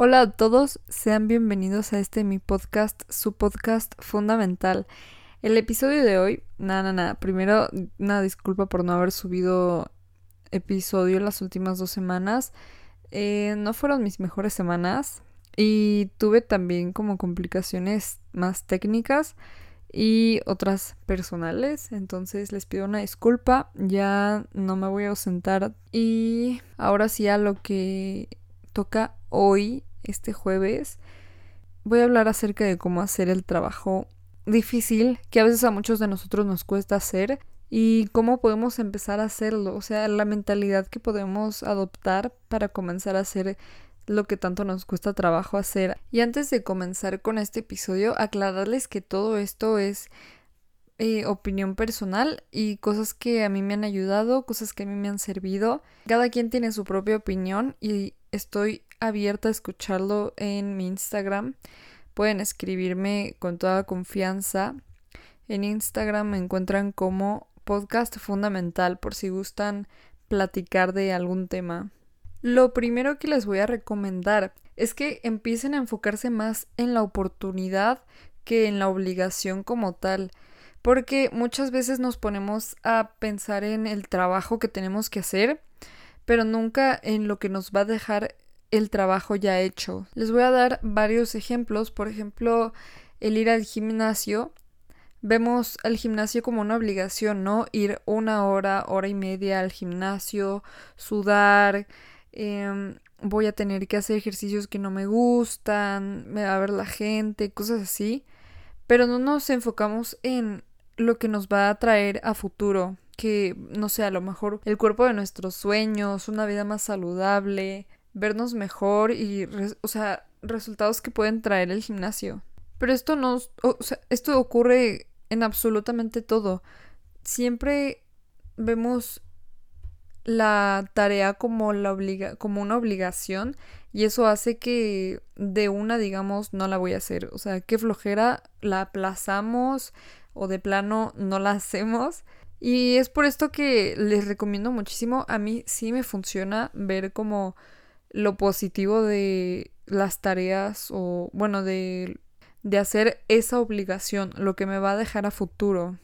Hola a todos, sean bienvenidos a este mi podcast, su podcast fundamental. El episodio de hoy, nada, nada, nada. Primero, una disculpa por no haber subido episodio las últimas dos semanas. Eh, no fueron mis mejores semanas y tuve también como complicaciones más técnicas y otras personales. Entonces les pido una disculpa, ya no me voy a ausentar. Y ahora sí a lo que toca hoy este jueves voy a hablar acerca de cómo hacer el trabajo difícil que a veces a muchos de nosotros nos cuesta hacer y cómo podemos empezar a hacerlo, o sea, la mentalidad que podemos adoptar para comenzar a hacer lo que tanto nos cuesta trabajo hacer. Y antes de comenzar con este episodio, aclararles que todo esto es eh, opinión personal y cosas que a mí me han ayudado, cosas que a mí me han servido. Cada quien tiene su propia opinión y estoy abierta a escucharlo en mi Instagram. Pueden escribirme con toda confianza. En Instagram me encuentran como podcast fundamental por si gustan platicar de algún tema. Lo primero que les voy a recomendar es que empiecen a enfocarse más en la oportunidad que en la obligación como tal, porque muchas veces nos ponemos a pensar en el trabajo que tenemos que hacer, pero nunca en lo que nos va a dejar el trabajo ya hecho. Les voy a dar varios ejemplos. Por ejemplo, el ir al gimnasio. Vemos al gimnasio como una obligación, ¿no? Ir una hora, hora y media al gimnasio, sudar, em, voy a tener que hacer ejercicios que no me gustan, me va a ver la gente, cosas así. Pero no nos enfocamos en lo que nos va a traer a futuro, que no sé, a lo mejor el cuerpo de nuestros sueños, una vida más saludable, vernos mejor y, o sea, resultados que pueden traer el gimnasio. Pero esto no, o sea, esto ocurre en absolutamente todo. Siempre vemos la tarea como la obliga como una obligación y eso hace que de una digamos no la voy a hacer, o sea, qué flojera la aplazamos o de plano no la hacemos. Y es por esto que les recomiendo muchísimo, a mí sí me funciona ver como lo positivo de las tareas o bueno de, de hacer esa obligación, lo que me va a dejar a futuro.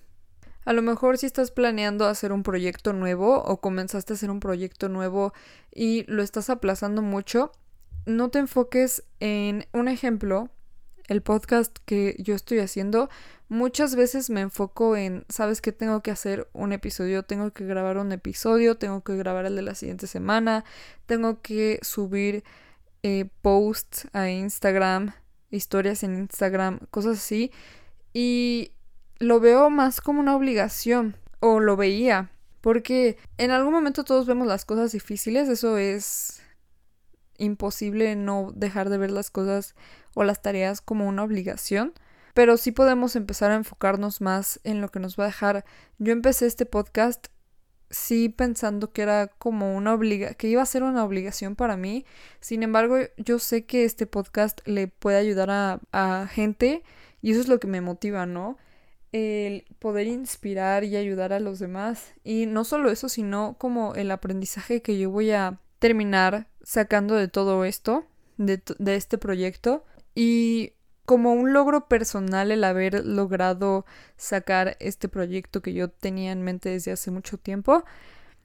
A lo mejor si estás planeando hacer un proyecto nuevo o comenzaste a hacer un proyecto nuevo y lo estás aplazando mucho, no te enfoques en un ejemplo, el podcast que yo estoy haciendo, muchas veces me enfoco en, sabes que tengo que hacer un episodio, tengo que grabar un episodio, tengo que grabar el de la siguiente semana, tengo que subir eh, posts a Instagram, historias en Instagram, cosas así. Y lo veo más como una obligación, o lo veía, porque en algún momento todos vemos las cosas difíciles, eso es imposible no dejar de ver las cosas o las tareas como una obligación, pero sí podemos empezar a enfocarnos más en lo que nos va a dejar. Yo empecé este podcast sí pensando que era como una obliga que iba a ser una obligación para mí. Sin embargo, yo sé que este podcast le puede ayudar a, a gente y eso es lo que me motiva, ¿no? El poder inspirar y ayudar a los demás. Y no solo eso, sino como el aprendizaje que yo voy a terminar sacando de todo esto, de, de este proyecto. Y como un logro personal el haber logrado sacar este proyecto que yo tenía en mente desde hace mucho tiempo.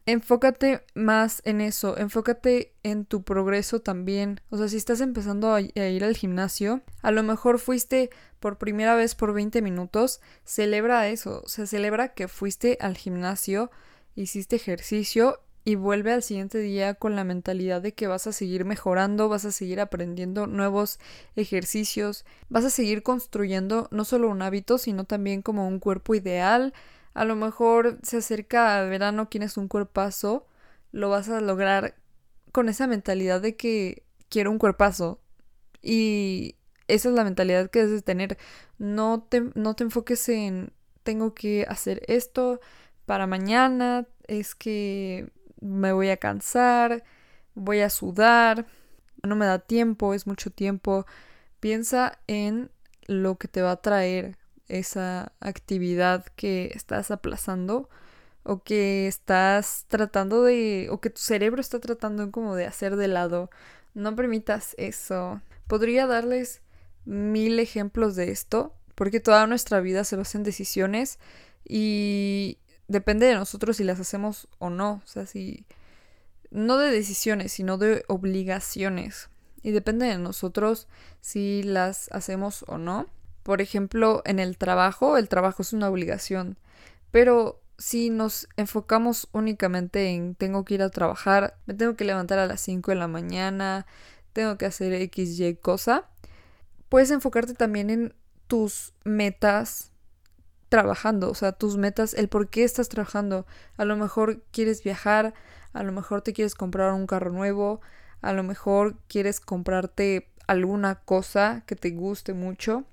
Enfócate más en eso, enfócate en tu progreso también. O sea, si estás empezando a, ir al gimnasio, a lo mejor fuiste por primera vez por 20 minutos, celebra eso, o celebra que fuiste al gimnasio, hiciste ejercicio y vuelve al siguiente día con la mentalidad de que vas a seguir mejorando, vas a seguir aprendiendo nuevos ejercicios, vas a seguir construyendo no solo un hábito, sino también como un cuerpo ideal. A lo mejor se acerca a verano, quieres un cuerpazo, lo vas a lograr con esa mentalidad de que quiero un cuerpazo. Y esa es la mentalidad que debes tener. No te, no te enfoques en tengo que hacer esto para mañana, es que me voy a cansar, voy a sudar, no me da tiempo, es mucho tiempo. Piensa en lo que te va a traer esa actividad que estás aplazando o que estás tratando de o que tu cerebro está tratando como de hacer de lado. No permitas eso. Podría darles mil ejemplos de esto, porque toda nuestra vida se basa en decisiones y depende de nosotros si las hacemos o no. O sea, si... No de decisiones, sino de obligaciones. Y depende de nosotros si las hacemos o no. Por ejemplo, en el trabajo, el trabajo es una obligación. Pero si nos enfocamos únicamente en tengo que ir a trabajar, me tengo que levantar a las 5 de la mañana, tengo que hacer X, Y cosa, puedes enfocarte también en tus metas trabajando, o sea, tus metas, el por qué estás trabajando. A lo mejor quieres viajar, a lo mejor te quieres comprar un carro nuevo, a lo mejor quieres comprarte alguna cosa que te guste mucho,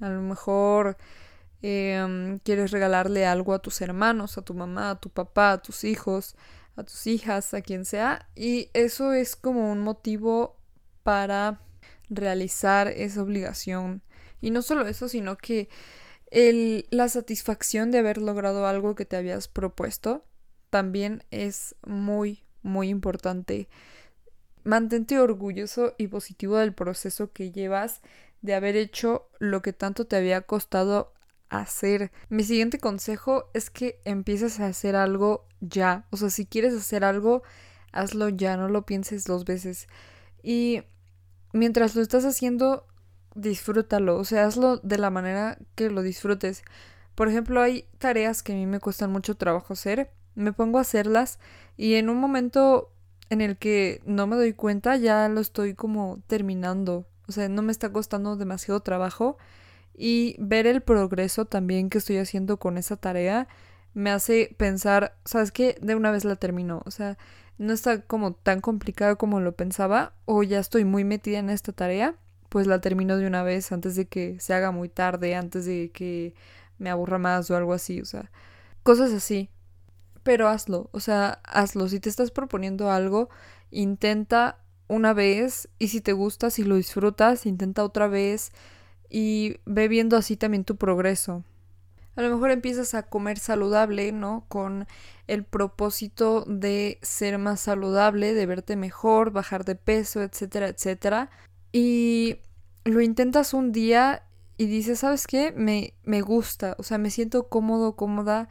a lo mejor em, quieres regalarle algo a tus hermanos, a tu mamá, a tu papá, a tus hijos, a tus hijas, a quien sea, y eso es como un motivo para realizar esa obligación. Y no solo eso, sino que la satisfacción de haber logrado algo que te habías propuesto también es muy, muy importante. Mantente orgulloso y positivo del proceso que llevas de haber hecho lo que tanto te había costado hacer. Mi siguiente consejo es que empieces a hacer algo ya. O sea, si quieres hacer algo, hazlo ya, no lo pienses dos veces. Y mientras lo estás haciendo, disfrútalo, o sea, hazlo de la manera que lo disfrutes. Por ejemplo, hay tareas que a mí me cuestan mucho trabajo hacer, me pongo a hacerlas y en un momento en el que no me doy cuenta ya lo estoy como terminando, o sea, no me está costando demasiado trabajo y ver el progreso también que estoy haciendo con esa tarea me hace pensar, ¿sabes qué? De una vez la termino, o sea, no está como tan complicado como lo pensaba o ya estoy muy metida en esta tarea pues la termino de una vez antes de que se haga muy tarde, antes de que me aburra más o algo así, o sea, cosas así. Pero hazlo, o sea, hazlo. Si te estás proponiendo algo, intenta una vez y si te gusta, si lo disfrutas, intenta otra vez y ve viendo así también tu progreso. A lo mejor empiezas a comer saludable, ¿no? Con el propósito de ser más saludable, de verte mejor, bajar de peso, etcétera, etcétera. Y lo intentas un día y dices, ¿sabes qué? Me, me gusta, o sea, me siento cómodo, cómoda,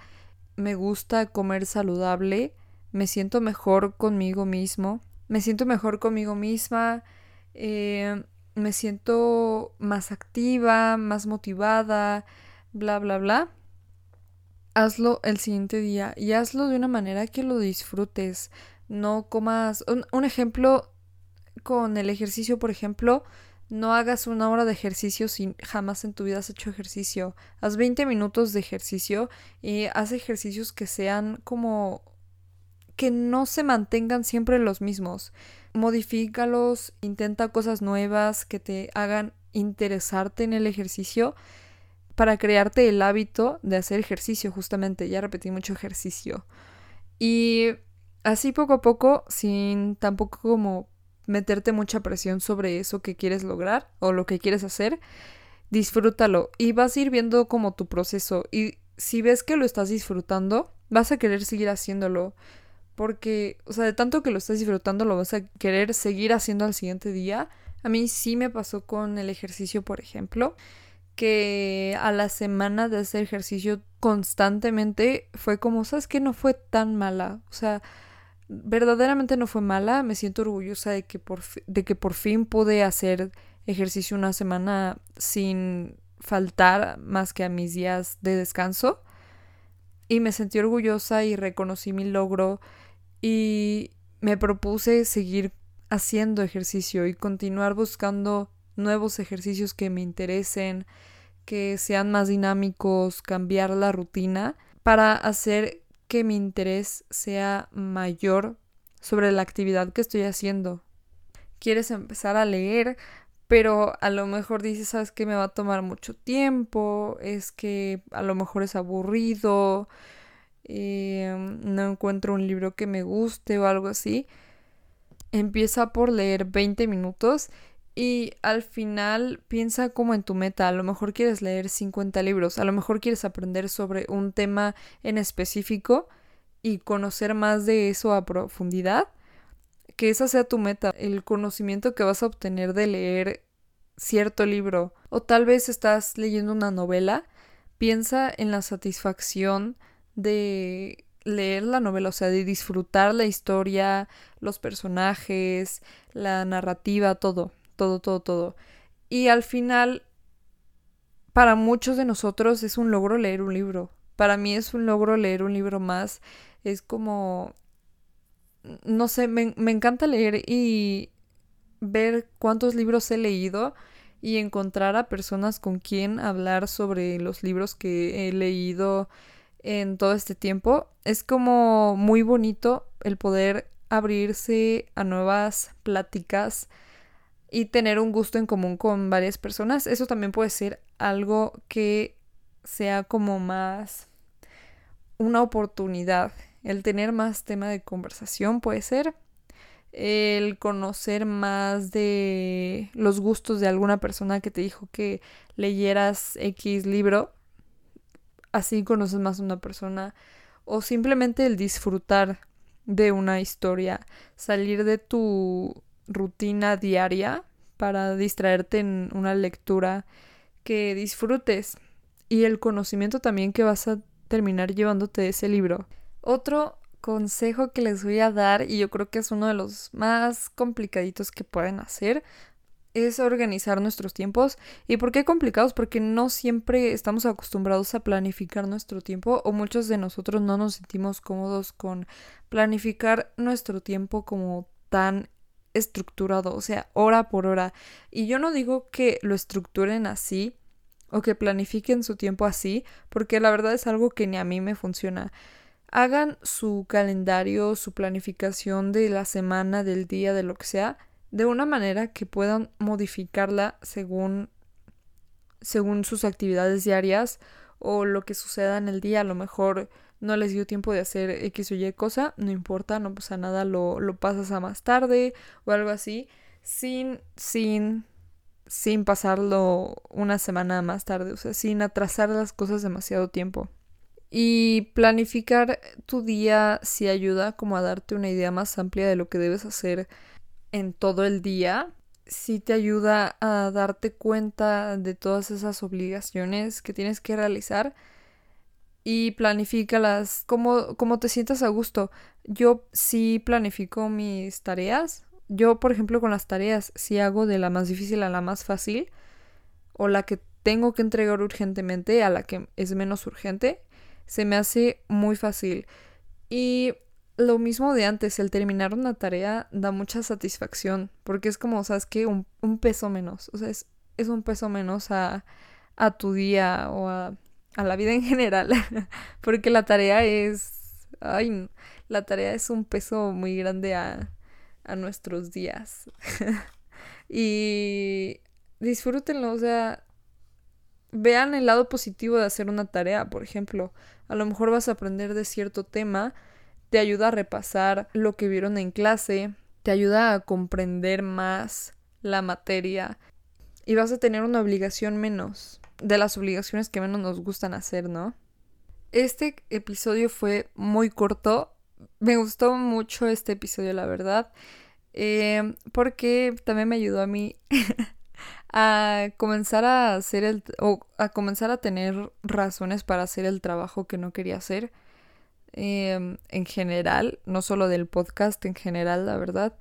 me gusta comer saludable, me siento mejor conmigo mismo, me siento mejor conmigo misma, eh, me siento más activa, más motivada, bla, bla, bla. Hazlo el siguiente día y hazlo de una manera que lo disfrutes. No comas. un ejemplo con el ejercicio, por ejemplo, no hagas una hora de ejercicio si jamás en tu vida has hecho ejercicio. Haz 20 minutos de ejercicio y haz ejercicios que sean como que no se mantengan siempre los mismos. Modifícalos, intenta cosas nuevas que te hagan interesarte en el ejercicio para crearte el hábito de hacer ejercicio, justamente. Ya repetí mucho ejercicio. Y así poco a poco, sin tampoco como meterte mucha presión sobre eso que quieres lograr o lo que quieres hacer, disfrútalo y vas a ir viendo como tu proceso y si ves que lo estás disfrutando, vas a querer seguir haciéndolo porque, o sea, de tanto que lo estás disfrutando, lo vas a querer seguir haciendo al siguiente día. A mí sí me pasó con el ejercicio, por ejemplo, que a la semana de hacer ejercicio constantemente fue como, ¿sabes qué? No fue tan mala. O sea, verdaderamente no fue mala, me siento orgullosa de que por, de que por fin pude hacer ejercicio una semana sin faltar más que a mis días de descanso. Y me sentí orgullosa y reconocí mi logro y me propuse seguir haciendo ejercicio y continuar buscando nuevos ejercicios que me interesen, que sean más dinámicos, cambiar la rutina para hacer que mi interés sea mayor sobre la actividad que estoy haciendo. Quieres empezar a leer, pero a lo mejor dices, sabes que me va a tomar mucho tiempo, es que a lo mejor es aburrido, em, no encuentro un libro que me guste o algo así. Empieza por leer 20 minutos y al final piensa como en tu meta. A lo mejor quieres leer 50 libros, a lo mejor quieres aprender sobre un tema en específico y conocer más de eso a profundidad. que esa sea tu meta, el conocimiento que vas a obtener de leer cierto libro. O tal vez estás leyendo una novela, piensa en la satisfacción de leer la novela, o sea, de disfrutar la historia, los personajes, la narrativa, todo, todo, todo, todo. Y al final, para muchos de nosotros es un logro leer un libro. Para mí es un logro leer un libro más. Es como, no sé, me, me encanta leer y ver cuántos libros he leído y encontrar a personas con quien hablar sobre los libros que he leído en todo este tiempo. Es como muy bonito el poder abrirse a nuevas pláticas y tener un gusto en común con varias personas. Eso también puede ser algo que sea como más una oportunidad. El tener más tema de conversación puede ser. El conocer más de los gustos de alguna persona que te dijo que leyeras X libro así conoces más a una persona o simplemente el disfrutar de una historia, salir de tu rutina diaria para distraerte en una lectura que disfrutes y el conocimiento también que vas a terminar llevándote de ese libro. Otro consejo que les voy a dar y yo creo que es uno de los más complicaditos que pueden hacer es organizar nuestros tiempos. ¿Y por qué complicados? Porque no siempre estamos acostumbrados a planificar nuestro tiempo o muchos de nosotros no nos sentimos cómodos con planificar nuestro tiempo como tan estructurado, o sea, hora por hora. Y yo no digo que lo estructuren así o que planifiquen su tiempo así, porque la verdad es algo que ni a mí me funciona. Hagan su calendario, su planificación de la semana, del día, de lo que sea, de una manera que puedan modificarla según, según sus actividades diarias o lo que suceda en el día. A lo mejor no les dio tiempo de hacer X o Y cosa, no importa, no pasa nada, lo, lo pasas a más tarde o algo así, sin, sin, sin pasarlo una semana más tarde, o sea, sin atrasar las cosas demasiado tiempo. Y planificar tu día sí ayuda como a darte una idea más amplia de lo que debes hacer en todo el día, sí te ayuda a darte cuenta de todas esas obligaciones que tienes que realizar y planifícalas como, como te sientas a gusto. Yo sí planifico mis tareas. Yo, por ejemplo, con las tareas, sí hago de la más difícil a la más fácil o la que tengo que entregar urgentemente a la que es menos urgente. Se me hace muy fácil. Y lo mismo de antes, el terminar una tarea da mucha satisfacción, porque es como, ¿sabes? Un, un peso menos, o sea, es, es un peso menos a, a tu día o a, a, la vida en general, porque la tarea es, ay, la tarea es un peso muy grande a, a nuestros días. y disfrútenlo, o sea, vean el lado positivo de hacer una tarea, por ejemplo, a lo mejor vas a aprender de cierto tema, te ayuda a repasar lo que vieron en clase, te ayuda a comprender más la materia y vas a tener una obligación menos de las obligaciones que menos nos gustan hacer, ¿no? Este episodio fue muy corto, me gustó mucho este episodio, la verdad, eh, porque también me ayudó a mí a comenzar a hacer el o a comenzar a tener razones para hacer el trabajo que no quería hacer Em, en general, no solo del podcast, en general, la verdad.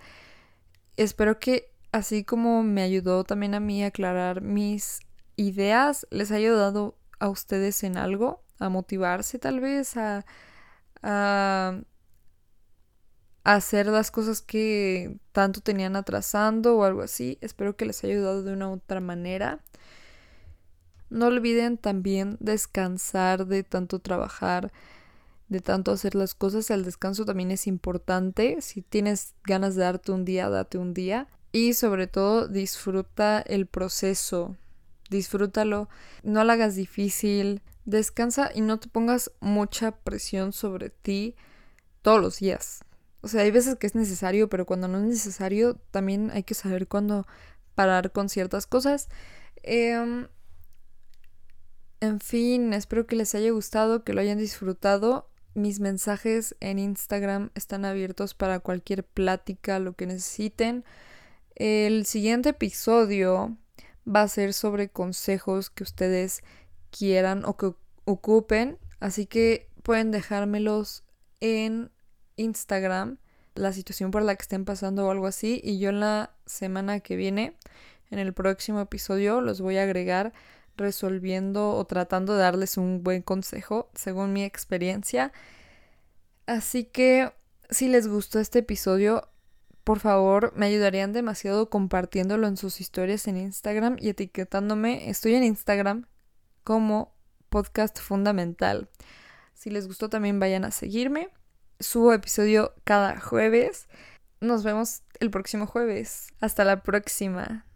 Espero que así como me ayudó también a mí a aclarar mis ideas, les haya ayudado a ustedes en algo, a motivarse tal vez, a, a, a hacer las cosas que tanto tenían atrasando o algo así. Espero que les haya ayudado de una u otra manera. No olviden también descansar de tanto trabajar de tanto hacer las cosas, el descanso también es importante. Si tienes ganas de darte un día, date un día. Y sobre todo, disfruta el proceso. Disfrútalo. No lo hagas difícil. Descansa y no te pongas mucha presión sobre ti todos los días. O sea, hay veces que es necesario, pero cuando no es necesario, también hay que saber cuándo parar con ciertas cosas. Em, en fin, espero que les haya gustado, que lo hayan disfrutado mis mensajes en Instagram están abiertos para cualquier plática, lo que necesiten. El siguiente episodio va a ser sobre consejos que ustedes quieran o que ocupen, así que pueden dejármelos en Instagram, la situación por la que estén pasando o algo así, y yo en la semana que viene, en el próximo episodio, los voy a agregar resolviendo o tratando de darles un buen consejo según mi experiencia. Así que si les gustó este episodio, por favor, me ayudarían demasiado compartiéndolo en sus historias en Instagram y etiquetándome. Estoy en Instagram como podcast fundamental. Si les gustó también vayan a seguirme. Subo episodio cada jueves. Nos vemos el próximo jueves. Hasta la próxima.